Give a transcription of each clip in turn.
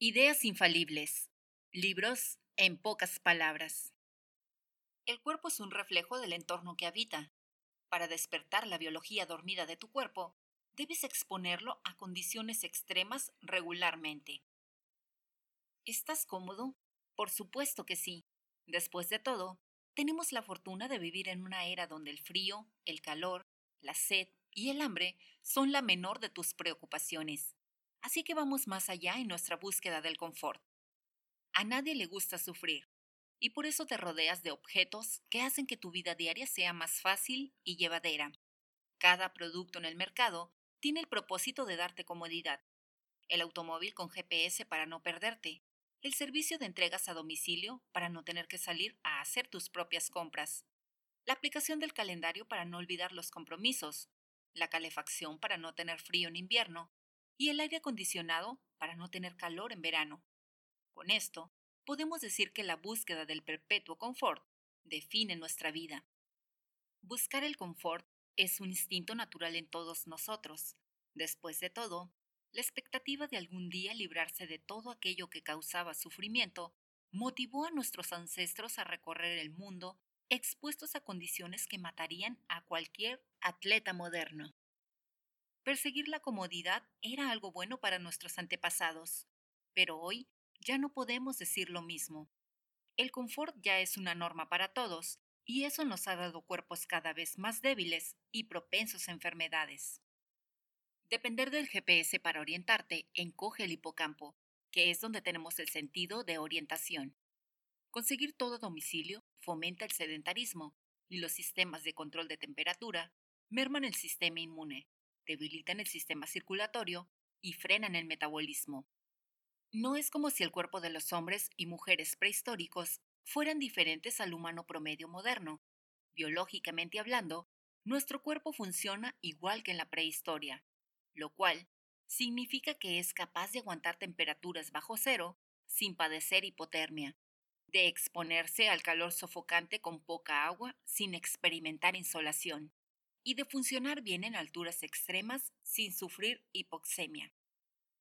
Ideas infalibles. Libros en pocas palabras. El cuerpo es un reflejo del entorno que habita. Para despertar la biología dormida de tu cuerpo, debes exponerlo a condiciones extremas regularmente. ¿Estás cómodo? Por supuesto que sí. Después de todo, tenemos la fortuna de vivir en una era donde el frío, el calor, la sed y el hambre son la menor de tus preocupaciones. Así que vamos más allá en nuestra búsqueda del confort. A nadie le gusta sufrir, y por eso te rodeas de objetos que hacen que tu vida diaria sea más fácil y llevadera. Cada producto en el mercado tiene el propósito de darte comodidad. El automóvil con GPS para no perderte, el servicio de entregas a domicilio para no tener que salir a hacer tus propias compras, la aplicación del calendario para no olvidar los compromisos, la calefacción para no tener frío en invierno, y el aire acondicionado para no tener calor en verano. Con esto, podemos decir que la búsqueda del perpetuo confort define nuestra vida. Buscar el confort es un instinto natural en todos nosotros. Después de todo, la expectativa de algún día librarse de todo aquello que causaba sufrimiento motivó a nuestros ancestros a recorrer el mundo expuestos a condiciones que matarían a cualquier atleta moderno. Perseguir la comodidad era algo bueno para nuestros antepasados, pero hoy ya no podemos decir lo mismo. El confort ya es una norma para todos, y eso nos ha dado cuerpos cada vez más débiles y propensos a enfermedades. Depender del GPS para orientarte encoge el hipocampo, que es donde tenemos el sentido de orientación. Conseguir todo a domicilio fomenta el sedentarismo y los sistemas de control de temperatura merman el sistema inmune, debilitan el sistema circulatorio y frenan el metabolismo. No es como si el cuerpo de los hombres y mujeres prehistóricos fueran diferentes al humano promedio moderno. Biológicamente hablando, nuestro cuerpo funciona igual que en la prehistoria, lo cual significa que es capaz de aguantar temperaturas bajo cero sin padecer hipotermia, de exponerse al calor sofocante con poca agua sin experimentar insolación, y de funcionar bien en alturas extremas sin sufrir hipoxemia.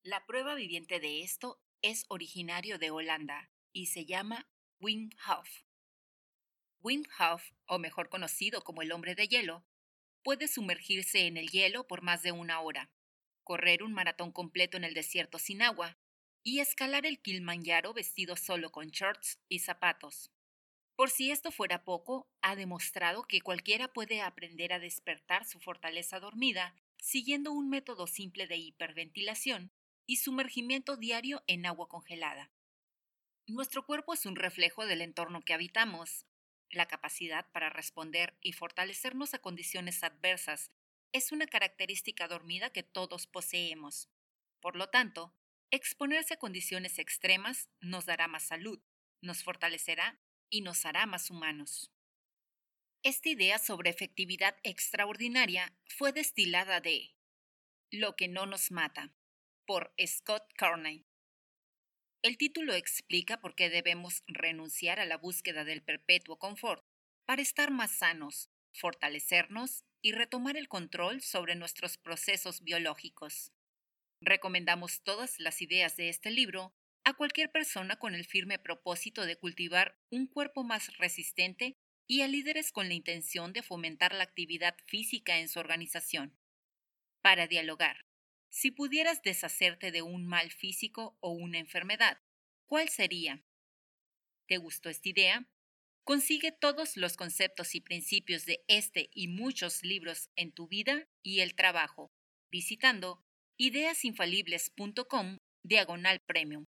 La prueba viviente de esto es originario de Holanda y se llama Wim Hof. Wim Hof, o mejor conocido como el hombre de hielo, puede sumergirse en el hielo por más de una hora, correr un maratón completo en el desierto sin agua y escalar el Kilimanjaro vestido solo con shorts y zapatos. Por si esto fuera poco, ha demostrado que cualquiera puede aprender a despertar su fortaleza dormida siguiendo un método simple de hiperventilación y sumergimiento diario en agua congelada. Nuestro cuerpo es un reflejo del entorno que habitamos. La capacidad para responder y fortalecernos a condiciones adversas es una característica dormida que todos poseemos. Por lo tanto, exponerse a condiciones extremas nos dará más salud, nos fortalecerá y nos hará más humanos. Esta idea sobre efectividad extraordinaria fue destilada de Lo que no nos mata, por Scott Carney. El título explica por qué debemos renunciar a la búsqueda del perpetuo confort para estar más sanos, fortalecernos y retomar el control sobre nuestros procesos biológicos. Recomendamos todas las ideas de este libro a cualquier persona con el firme propósito de cultivar un cuerpo más resistente y a líderes con la intención de fomentar la actividad física en su organización. Para dialogar, si pudieras deshacerte de un mal físico o una enfermedad, ¿cuál sería? ¿Te gustó esta idea? Consigue todos los conceptos y principios de este y muchos libros en tu vida y el trabajo, visitando ideasinfalibles.com diagonal premium.